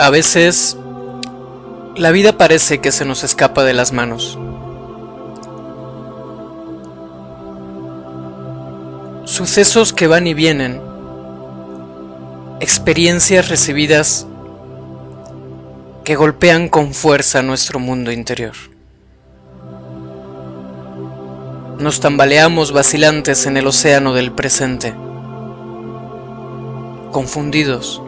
A veces la vida parece que se nos escapa de las manos. Sucesos que van y vienen, experiencias recibidas que golpean con fuerza nuestro mundo interior. Nos tambaleamos vacilantes en el océano del presente, confundidos,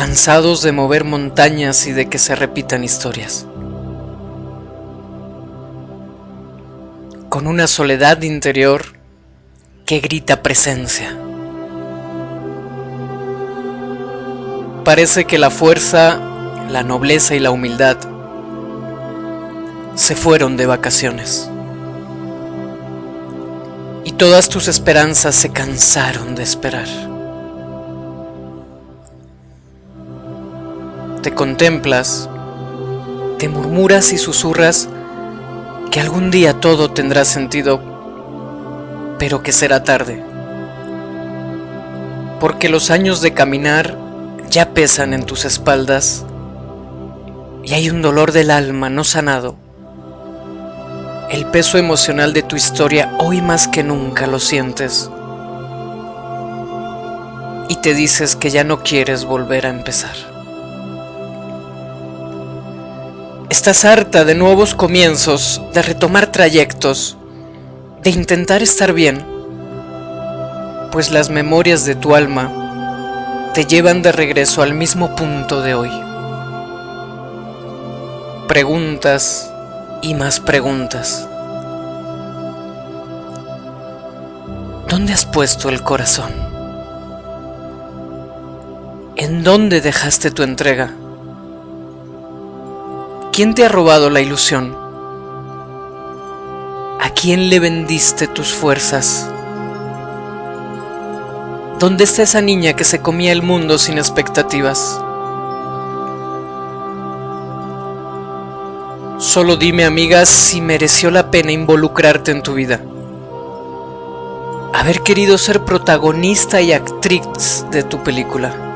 cansados de mover montañas y de que se repitan historias. Con una soledad interior que grita presencia. Parece que la fuerza, la nobleza y la humildad se fueron de vacaciones. Y todas tus esperanzas se cansaron de esperar. Te contemplas, te murmuras y susurras que algún día todo tendrá sentido, pero que será tarde. Porque los años de caminar ya pesan en tus espaldas y hay un dolor del alma no sanado. El peso emocional de tu historia hoy más que nunca lo sientes y te dices que ya no quieres volver a empezar. Estás harta de nuevos comienzos, de retomar trayectos, de intentar estar bien, pues las memorias de tu alma te llevan de regreso al mismo punto de hoy. Preguntas y más preguntas. ¿Dónde has puesto el corazón? ¿En dónde dejaste tu entrega? ¿Quién te ha robado la ilusión? ¿A quién le vendiste tus fuerzas? ¿Dónde está esa niña que se comía el mundo sin expectativas? Solo dime, amiga, si mereció la pena involucrarte en tu vida. Haber querido ser protagonista y actriz de tu película.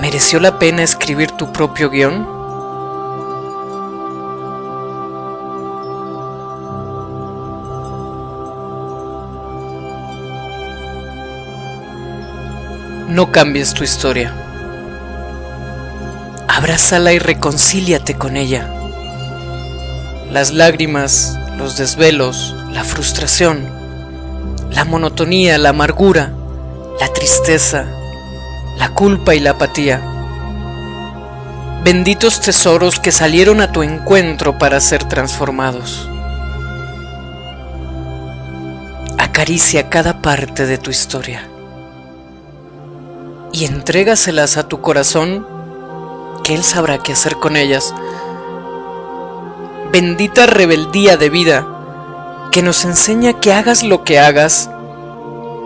¿Mereció la pena escribir tu propio guion? No cambies tu historia. Abrázala y reconcíliate con ella. Las lágrimas, los desvelos, la frustración, la monotonía, la amargura, la tristeza, la culpa y la apatía. Benditos tesoros que salieron a tu encuentro para ser transformados. Acaricia cada parte de tu historia y entrégaselas a tu corazón que Él sabrá qué hacer con ellas. Bendita rebeldía de vida que nos enseña que hagas lo que hagas,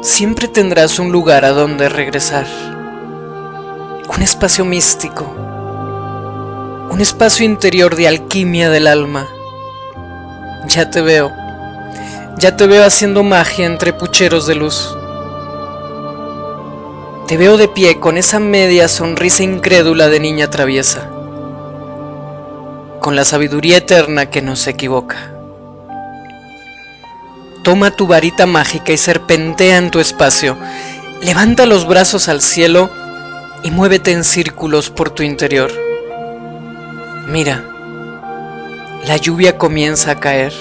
siempre tendrás un lugar a donde regresar un espacio místico, un espacio interior de alquimia del alma. Ya te veo, ya te veo haciendo magia entre pucheros de luz. Te veo de pie con esa media sonrisa incrédula de niña traviesa, con la sabiduría eterna que no se equivoca. Toma tu varita mágica y serpentea en tu espacio, levanta los brazos al cielo y muévete en círculos por tu interior. Mira, la lluvia comienza a caer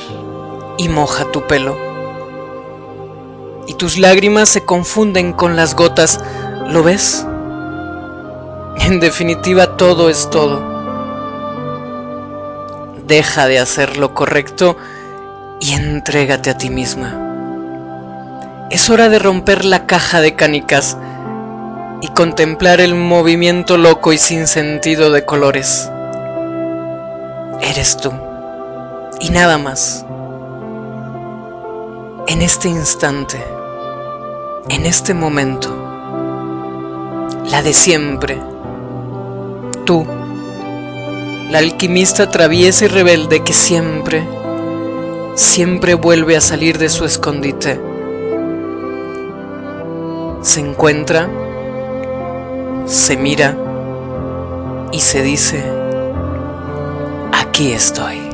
y moja tu pelo. Y tus lágrimas se confunden con las gotas, ¿lo ves? En definitiva, todo es todo. Deja de hacer lo correcto y entrégate a ti misma. Es hora de romper la caja de canicas y contemplar el movimiento loco y sin sentido de colores. Eres tú y nada más. En este instante, en este momento, la de siempre, tú, la alquimista traviesa y rebelde que siempre, siempre vuelve a salir de su escondite, se encuentra se mira y se dice, aquí estoy.